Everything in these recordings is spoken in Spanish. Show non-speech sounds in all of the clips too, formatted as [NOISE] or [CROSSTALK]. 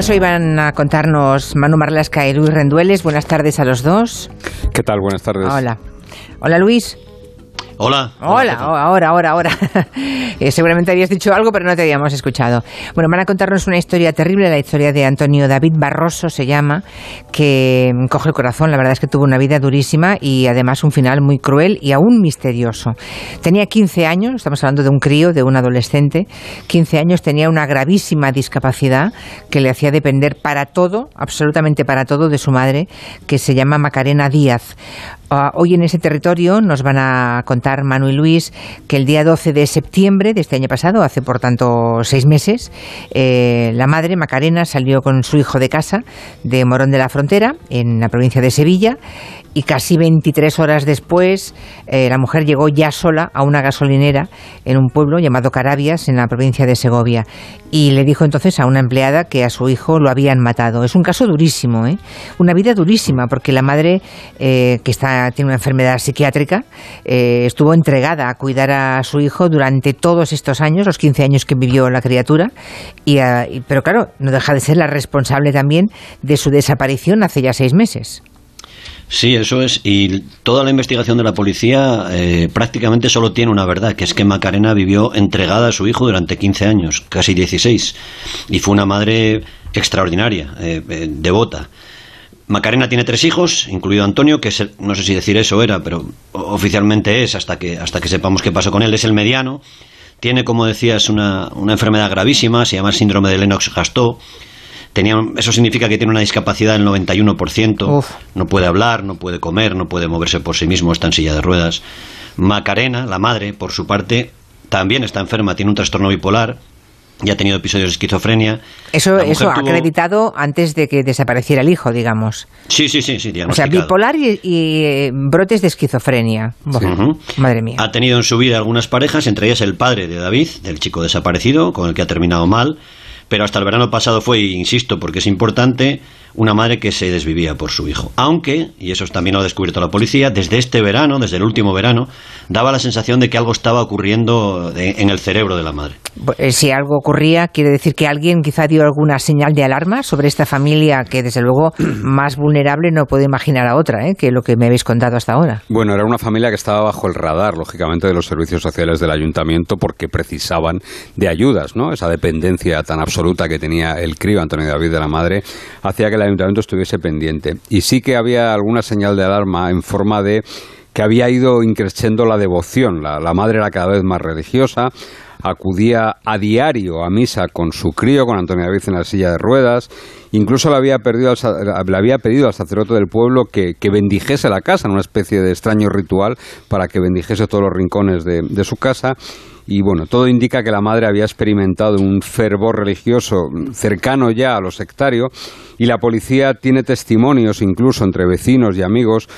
Pues hoy van a contarnos Manu Marlasca y Luis Rendueles. Buenas tardes a los dos. ¿Qué tal? Buenas tardes. Hola. Hola Luis. Hola. Hola, ahora, ahora, ahora. [LAUGHS] Eh, seguramente habías dicho algo, pero no te habíamos escuchado. Bueno, van a contarnos una historia terrible, la historia de Antonio David Barroso se llama, que coge el corazón. La verdad es que tuvo una vida durísima y además un final muy cruel y aún misterioso. Tenía 15 años, estamos hablando de un crío, de un adolescente. 15 años, tenía una gravísima discapacidad que le hacía depender para todo, absolutamente para todo, de su madre, que se llama Macarena Díaz. Ah, hoy en ese territorio nos van a contar Manu y Luis que el día 12 de septiembre de este año pasado, hace por tanto seis meses, eh, la madre Macarena salió con su hijo de casa de Morón de la Frontera, en la provincia de Sevilla, y casi 23 horas después eh, la mujer llegó ya sola a una gasolinera en un pueblo llamado Carabias en la provincia de Segovia y le dijo entonces a una empleada que a su hijo lo habían matado. Es un caso durísimo, ¿eh? una vida durísima porque la madre eh, que está tiene una enfermedad psiquiátrica eh, estuvo entregada a cuidar a su hijo durante todos estos años, los 15 años que vivió la criatura, y, pero claro, no deja de ser la responsable también de su desaparición hace ya seis meses. Sí, eso es. Y toda la investigación de la policía eh, prácticamente solo tiene una verdad, que es que Macarena vivió entregada a su hijo durante 15 años, casi 16. Y fue una madre extraordinaria, eh, eh, devota. Macarena tiene tres hijos, incluido Antonio, que no sé si decir eso era, pero oficialmente es, hasta que, hasta que sepamos qué pasó con él, es el mediano. Tiene, como decías, una, una enfermedad gravísima, se llama síndrome de Lennox-Gastaut eso significa que tiene una discapacidad del 91%, no puede hablar, no puede comer, no puede moverse por sí mismo, está en silla de ruedas. Macarena, la madre, por su parte, también está enferma, tiene un trastorno bipolar y ha tenido episodios de esquizofrenia. Eso, eso ha acreditado antes de que desapareciera el hijo, digamos. Sí, sí, sí, sí. O sea, bipolar y, eh, brotes de esquizofrenia. Madre mía. Ha tenido en su vida algunas parejas, entre ellas el padre de David, del chico desaparecido, con el que ha terminado mal pero hasta el verano pasado fue, insisto, porque es importante, una madre que se desvivía por su hijo. Aunque, y eso también lo ha descubierto la policía, desde este verano, desde el último verano, daba la sensación de que algo estaba ocurriendo en el cerebro de la madre. Eh, si algo ocurría, quiere decir que alguien quizá dio alguna señal de alarma sobre esta familia que, desde luego, [CLEARS THROAT] más vulnerable no puedo imaginar a otra, ¿eh? que lo que me habéis contado hasta ahora. Bueno, era una familia que estaba bajo el radar, lógicamente, de los servicios sociales del ayuntamiento porque precisaban de ayudas, ¿no? Esa dependencia tan absoluta que tenía el crío Antonio David de la madre hacía que el ayuntamiento estuviese pendiente. Y sí que había alguna señal de alarma en forma de que había ido increciendo la devoción. La, la madre era cada vez más religiosa, acudía a diario a misa con su crío, con Antonio David en la silla de ruedas, incluso le había, perdido le había pedido al sacerdote del pueblo que, bendijese la casa, en una especie de extraño ritual para que bendijese todos los rincones de, de su casa y bueno, todo indica que la madre había experimentado un fervor religioso cercano ya a lo sectario y la policía tiene testimonios incluso entre vecinos y amigos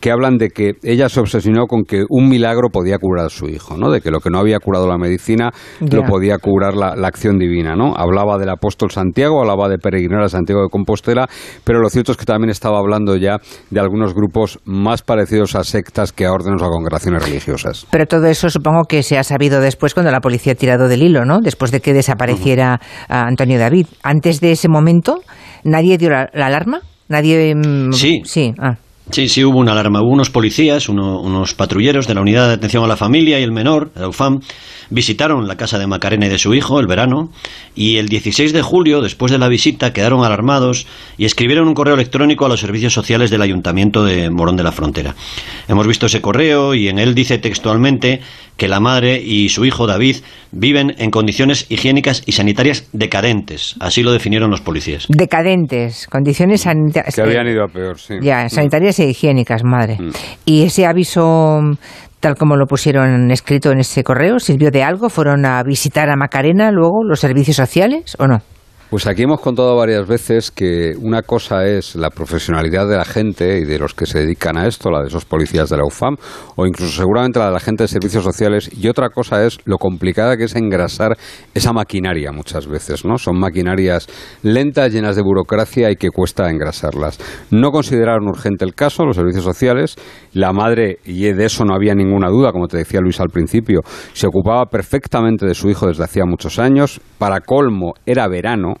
que hablan de que ella se obsesionó con que un milagro podía curar a su hijo, ¿no? De que lo que no había curado la medicina lo podía curar la, acción divina, ¿no? Hablaba del apóstol Santiago, hablaba de peregrinar a Santiago de Compostela, pero lo cierto es que también estaba hablando ya de algunos grupos más parecidos a sectas que a órdenes o a congregaciones religiosas. Pero todo eso supongo que se ha sabido después cuando la policía ha tirado del hilo, ¿no? Después de que desapareciera Antonio David. Antes de ese momento, ¿nadie dio la, alarma? ¿Nadie...? Mm, sí. Sí, ah. Sí, sí, hubo una alarma. Hubo unos policías, unos patrulleros de la Unidad de Atención a la Familia y el Menor, la UFAM, visitaron la casa de Macarena y de su hijo el verano y el 16 de julio, después de la visita, quedaron alarmados y escribieron un correo electrónico a los servicios sociales del Ayuntamiento de Morón de la Frontera. Hemos visto ese correo y en él dice textualmente que la madre y su hijo David viven en condiciones higiénicas y sanitarias decadentes. Así lo definieron los policías. Decadentes, condiciones sanitarias. Que habían ido a peor, sí. Ya, sanitarias e higiénicas, madre. Mm. Y ese aviso tal como lo pusieron escrito en ese correo, sirvió de algo? ¿Fueron a visitar a Macarena luego los servicios sociales o no? Pues aquí hemos contado varias veces que una cosa es la profesionalidad de la gente y de los que se dedican a esto, la de esos policías de la UFAM, o incluso seguramente la de la gente de servicios sociales, y otra cosa es lo complicada que es engrasar esa maquinaria muchas veces, ¿no? Son maquinarias lentas, llenas de burocracia y que cuesta engrasarlas. No consideraron urgente el caso, los servicios sociales, la madre, y de eso no había ninguna duda, como te decía Luis al principio, se ocupaba perfectamente de su hijo desde hacía muchos años, para colmo era verano,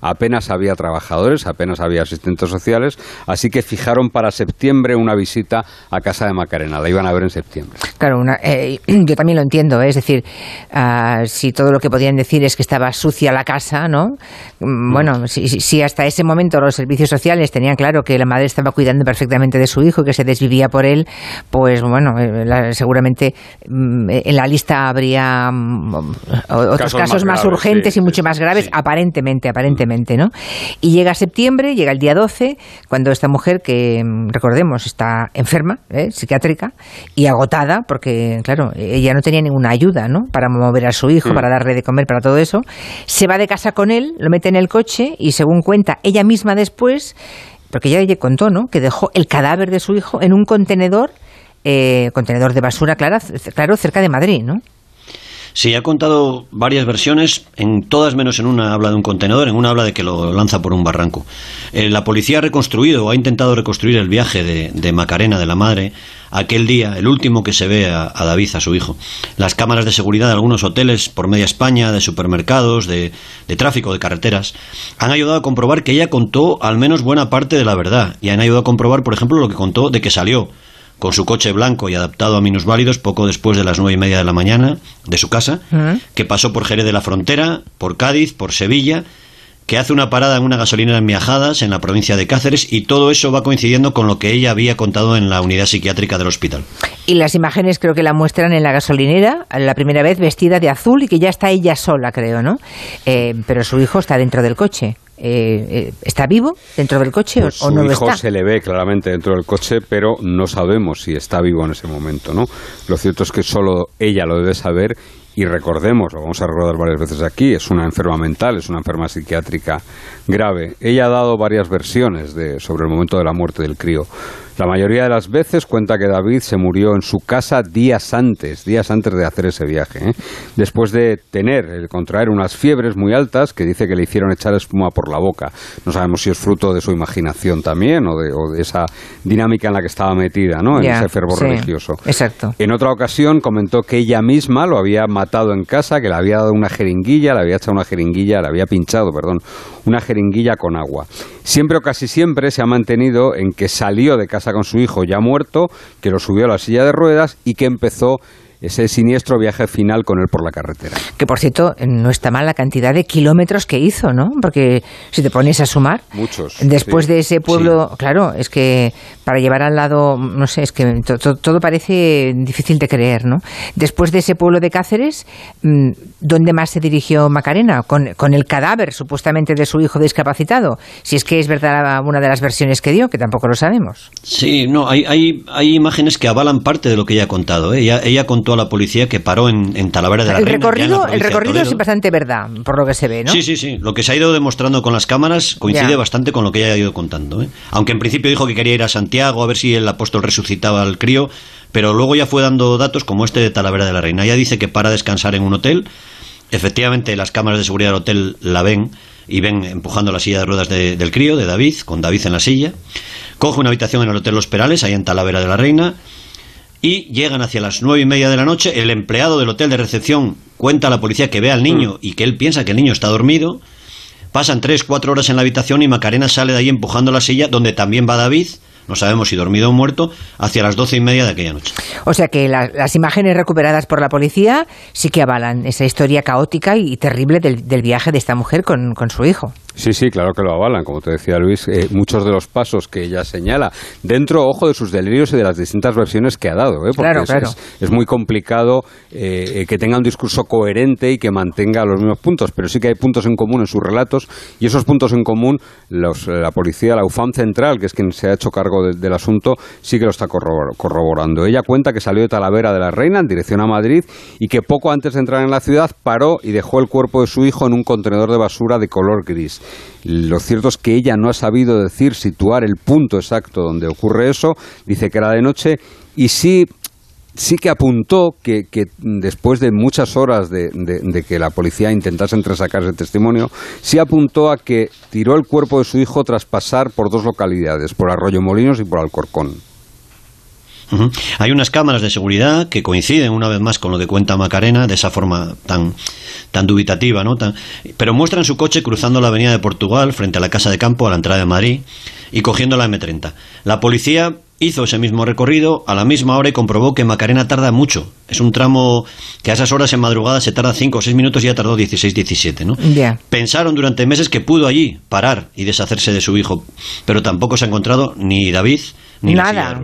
Apenas había trabajadores, apenas había asistentes sociales, así que fijaron para septiembre una visita a casa de Macarena. La iban a ver en septiembre. Claro, eh, yo también lo entiendo, ¿eh? es decir, ah, si todo lo que podían decir es que estaba sucia la casa, ¿no? Mm, bueno, si, si, hasta ese momento los servicios sociales tenían claro que la madre estaba cuidando perfectamente de su hijo y que se desvivía por él, pues bueno, eh, seguramente mm, en la lista habría mm, otros casos, más, urgentes y mucho más graves, aparentemente, aparentemente, ¿no? Y llega septiembre, llega el día 12, cuando esta mujer, que recordemos, está enferma, ¿eh? psiquiátrica, y agotada, porque, claro, ella no tenía ninguna ayuda, ¿no? Para mover a su hijo, para darle de comer, para todo eso, se va de casa con él, lo mete en el coche y según cuenta ella misma después, porque ella le contó, ¿no? Que dejó el cadáver de su hijo en un contenedor, eh, contenedor de basura, claro, claro, cerca de Madrid, ¿no? Sí, ha contado varias versiones, en todas menos en una habla de un contenedor, en una habla de que lo lanza por un barranco. Eh, la policía ha reconstruido ha intentado reconstruir el viaje de, Macarena, de la madre, aquel día, el último que se ve a, David, a su hijo. Las cámaras de seguridad de algunos hoteles por media España, de supermercados, de tráfico, de carreteras, han ayudado a comprobar que ella contó al menos buena parte de la verdad y han ayudado a comprobar, por ejemplo, lo que contó de que salió con su coche blanco y adaptado a minusválidos poco después de las nueve y media de la mañana de su casa, que pasó por Jerez de la Frontera, por Cádiz, por Sevilla, que hace una parada en una gasolinera en Miajadas, en la provincia de Cáceres, y todo eso va coincidiendo con lo que ella había contado en la unidad psiquiátrica del hospital. Y las imágenes creo que la muestran en la gasolinera, la primera vez vestida de azul y que ya está ella sola, creo, ¿no? Eh, pero su hijo está dentro del coche. Eh, eh, ¿Está vivo dentro del coche o, pues no lo está? se le ve claramente dentro del coche, pero no sabemos si está vivo en ese momento, ¿no? Lo cierto es que solo ella lo debe saber y recordemos, lo vamos a recordar varias veces aquí, es una enferma mental, es una enferma psiquiátrica grave. Ella ha dado varias versiones de, sobre el momento de la muerte del crío. La mayoría de las veces cuenta que David se murió en su casa días antes, días antes de hacer ese viaje, ¿eh? después de tener, el contraer unas fiebres muy altas que dice que le hicieron echar espuma por la boca. No sabemos si es fruto de su imaginación también o de, esa dinámica en la que estaba metida, ¿no? En ese fervor religioso. Exacto. En otra ocasión comentó que ella misma lo había matado en casa, que le había dado una jeringuilla, le había echado una jeringuilla, le había pinchado, perdón, una jeringuilla con agua. Siempre o casi siempre se ha mantenido en que salió de casa con su hijo ya muerto, que lo subió a la silla de ruedas y que empezó ese siniestro viaje final con él por la carretera. Que por cierto, no está mal la cantidad de kilómetros que hizo, ¿no? Porque si te pones a sumar. Muchos. Después de ese pueblo, claro, es que para llevar al lado, no sé, es que todo parece difícil de creer, ¿no? Después de ese pueblo de Cáceres, mm, ¿dónde más se dirigió Macarena? Con, con el cadáver supuestamente de su hijo discapacitado. Si es que es verdad una de las versiones que dio, que tampoco lo sabemos. Sí, no, hay, hay, hay imágenes que avalan parte de lo que ella ha contado. ¿eh? Ella, ella contó la policía que paró en, en Talavera de la el Reina. Recorrido, el recorrido es bastante verdad, por lo que se ve, ¿no? Sí, sí, sí. Lo que se ha ido demostrando con las cámaras coincide bastante con lo que ella ha ido contando. ¿eh? Aunque en principio dijo que quería ir a Santiago a ver si el apóstol resucitaba al crío, pero luego ya fue dando datos como este de Talavera de la Reina. Ella dice que para descansar en un hotel. Efectivamente, las cámaras de seguridad del hotel la ven y ven empujando la silla de ruedas del crío, de David, con David en la silla. Coge una habitación en el Hotel Los Perales, ahí en Talavera de la Reina y llegan hacia las nueve y media de la noche. El empleado del hotel de recepción cuenta a la policía que ve al niño mm. y que él piensa que el niño está dormido. Pasan tres, cuatro horas en la habitación y Macarena sale de ahí empujando la silla, donde también va David, no sabemos si dormido o muerto, hacia las doce y media de aquella noche. O sea que las imágenes recuperadas por la policía sí que avalan esa historia caótica y terrible del, viaje de esta mujer con su hijo. Sí, sí, claro que lo avalan, como te decía Luis, eh, muchos de los pasos que ella señala, dentro, ojo, de sus delirios y de las distintas versiones que ha dado, ¿eh? porque es, Es, muy complicado eh, eh, que tenga un discurso coherente y que mantenga los mismos puntos, pero sí que hay puntos en común en sus relatos y esos puntos en común, los, la policía, la UFAM Central, que es quien se ha hecho cargo del asunto, sí que lo está corroborando. Ella cuenta que salió de Talavera de la Reina en dirección a Madrid y que poco antes de entrar en la ciudad paró y dejó el cuerpo de su hijo en un contenedor de basura de color gris. Lo cierto es que ella no ha sabido decir, situar el punto exacto donde ocurre eso, dice que era de noche, y sí sí que apuntó que, después de muchas horas de, que la policía intentase entresacar ese testimonio, sí apuntó a que tiró el cuerpo de su hijo tras pasar por dos localidades, por Arroyo Molinos y por Alcorcón. Hay unas cámaras de seguridad que coinciden una vez más con lo que cuenta Macarena de esa forma tan, tan dubitativa, ¿no? pero muestran su coche cruzando la avenida de Portugal frente a la Casa de Campo a la entrada de Madrid y cogiendo la M30. La policía hizo ese mismo recorrido a la misma hora y comprobó que Macarena tarda mucho. Es un tramo que a esas horas en madrugada se tarda 5 o 6 minutos y ya tardó 16, 17, ¿no? Pensaron durante meses que pudo allí parar y deshacerse de su hijo, pero tampoco se ha encontrado ni David Nada.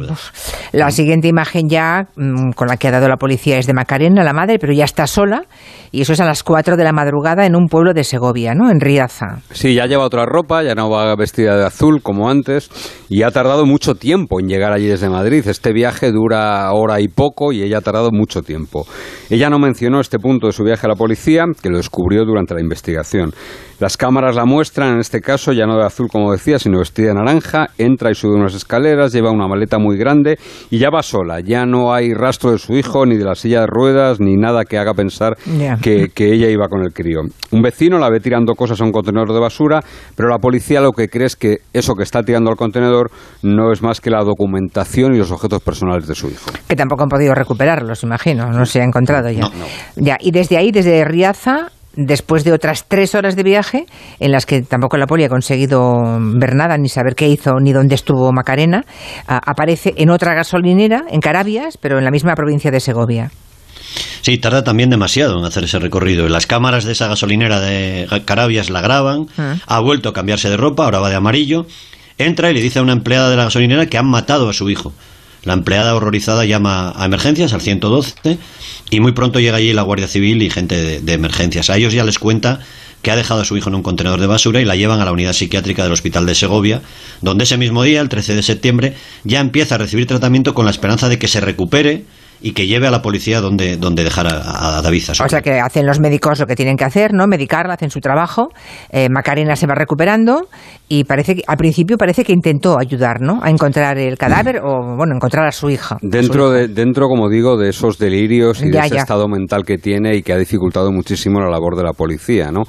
La siguiente imagen ya mm, con la que ha dado la policía es de Macarena, la madre, pero ya está sola y eso es a las 4 de la madrugada en un pueblo de Segovia, ¿no? En Riaza. Sí, ya lleva otra ropa, ya no va vestida de azul como antes y ha tardado mucho tiempo en llegar allí desde Madrid. Este viaje dura hora y poco y ella ha tardado mucho tiempo. Ella no mencionó este punto de su viaje a la policía, que lo descubrió durante la investigación. Las cámaras la muestran, en este caso ya no de azul como decía, sino vestida de naranja, entra y sube unas escaleras, lleva una maleta muy grande y ya va sola. Ya no hay rastro de su hijo, ni de la silla de ruedas, ni nada que haga pensar que, ella iba con el crío. Un vecino la ve tirando cosas a un contenedor de basura, pero la policía lo que cree es que eso que está tirando al contenedor no es más que la documentación y los objetos personales de su hijo. Que tampoco han podido recuperarlos, imagino, no se ha encontrado ya. Ya, y desde ahí, desde Riaza, después de otras tres horas de viaje, en las que tampoco la poli ha conseguido ver nada, ni saber qué hizo, ni dónde estuvo Macarena, aparece en otra gasolinera, en Carabias, pero en la misma provincia de Segovia. Sí, tarda también demasiado en hacer ese recorrido. Las cámaras de esa gasolinera de Carabias la graban, ah. ha vuelto a cambiarse de ropa, ahora va de amarillo, entra y le dice a una empleada de la gasolinera que han matado a su hijo. La empleada horrorizada llama a emergencias, al 112, y muy pronto llega allí la Guardia Civil y gente de, emergencias. A ellos ya les cuenta que ha dejado a su hijo en un contenedor de basura y la llevan a la unidad psiquiátrica del Hospital de Segovia, donde ese mismo día, el 13 de septiembre, ya empieza a recibir tratamiento con la esperanza de que se recupere y que lleve a la policía donde, donde dejar a, David. o sea que hacen los médicos lo que tienen que hacer, ¿no? Medicarla, hacen su trabajo. Eh, Macarena se va recuperando y parece que, al principio parece que intentó ayudar, ¿no? A encontrar el cadáver o, bueno, encontrar a su hija. Dentro, de, dentro como digo, de esos delirios y de ese estado mental que tiene y que ha dificultado muchísimo la labor de la policía, ¿no?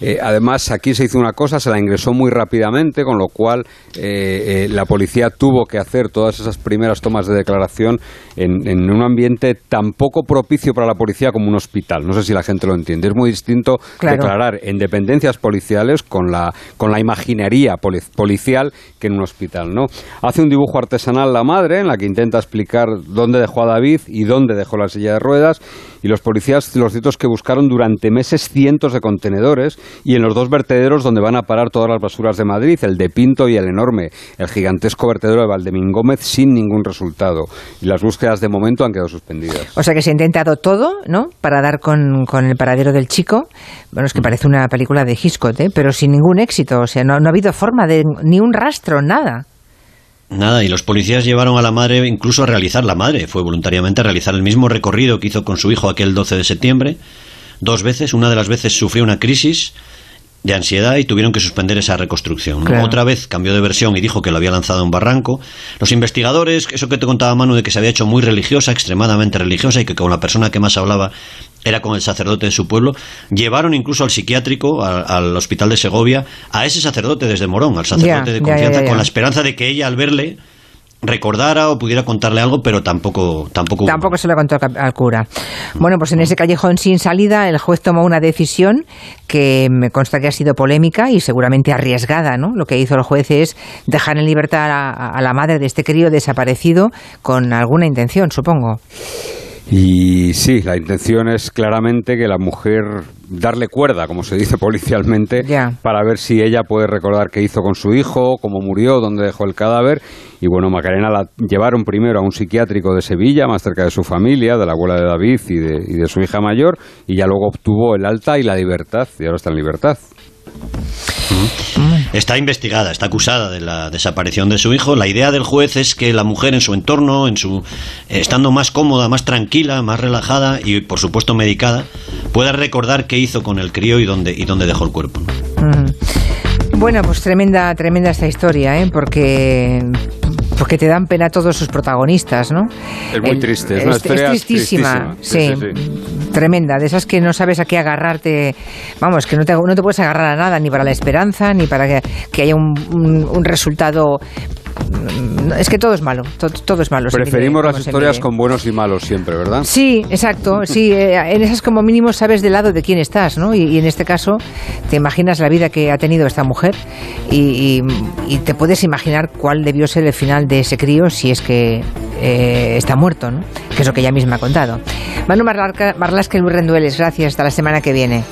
Eh, además, aquí se hizo una cosa, se la ingresó muy rápidamente, con lo cual eh, la policía tuvo que hacer todas esas primeras tomas de declaración en, en un ambiente tan poco propicio para la policía como un hospital. No sé si la gente lo entiende. Es muy distinto declarar en dependencias policiales con la, con la imaginería policial que en un hospital. ¿no? Hace un dibujo artesanal la madre en la que intenta explicar dónde dejó a David y dónde dejó la silla de ruedas. Y los policías, los ciertos que buscaron durante meses cientos de contenedores y en los dos vertederos donde van a parar todas las basuras de Madrid, el de Pinto y el enorme, el gigantesco vertedero de Valdemín Gómez, sin ningún resultado. Y las búsquedas de momento han quedado suspendidas. O sea que se ha intentado todo, ¿no? Para dar con, el paradero del chico. Bueno, es que mm. parece una película de Hitchcock, ¿eh? Pero sin ningún éxito. O sea, no, no ha habido forma de ni un rastro, nada. Nada, y los policías llevaron a la madre incluso a realizar, la madre fue voluntariamente a realizar el mismo recorrido que hizo con su hijo aquel 12 de septiembre, dos veces, una de las veces sufrió una crisis, de ansiedad y tuvieron que suspender esa reconstrucción. Otra vez cambió de versión y dijo que lo había lanzado a un barranco. Los investigadores, eso que te contaba Manu de que se había hecho muy religiosa, extremadamente religiosa y que con la persona que más hablaba era con el sacerdote de su pueblo, llevaron incluso al psiquiátrico, al hospital de Segovia, a ese sacerdote desde Morón, al sacerdote de confianza, con la esperanza de que ella al verle recordara o pudiera contarle algo, pero tampoco tampoco tampoco se lo contó al cura. Bueno, pues en ese callejón sin salida el juez tomó una decisión que me consta que ha sido polémica y seguramente arriesgada, ¿no? Lo que hizo el juez es dejar en libertad a, la madre de este crío desaparecido con alguna intención, supongo. Y sí, la intención es claramente que la mujer darle cuerda, como se dice [LAUGHS] policialmente, para ver si ella puede recordar qué hizo con su hijo, cómo murió, dónde dejó el cadáver. Y bueno, Macarena la llevaron primero a un psiquiátrico de Sevilla, más cerca de su familia, de la abuela de David y de, y de su hija mayor, y ya luego obtuvo el alta y la libertad, y ahora está en libertad. Está investigada, está acusada de la desaparición de su hijo. La idea del juez es que la mujer en su entorno, en su eh, estando más cómoda, más tranquila, más relajada y por supuesto medicada, pueda recordar qué hizo con el crío y dónde y dónde dejó el cuerpo. Bueno, pues tremenda, tremenda esta historia, ¿eh? porque porque te dan pena todos sus protagonistas, ¿no? Es muy triste, es una historia tristísima, sí, tremenda, de esas que no sabes a qué agarrarte, vamos, que no te, no te puedes agarrar a nada, ni para la esperanza, ni para que, haya un, un, resultado mm, es que todo es malo, todo, es malo. Preferimos las historias con buenos y malos siempre, ¿verdad? Sí, exacto, sí, eh, en esas como mínimo sabes del lado de quién estás, ¿no? Y, en este caso te imaginas la vida que ha tenido esta mujer y, te puedes imaginar cuál debió ser el final de ese crío si es que eh, está muerto, ¿no? Que es lo que ella misma ha contado. Manu Marlasca y Luis Rendueles, gracias, hasta la semana que viene.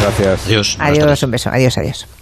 Gracias. Adiós. Adiós, un beso, adiós, adiós.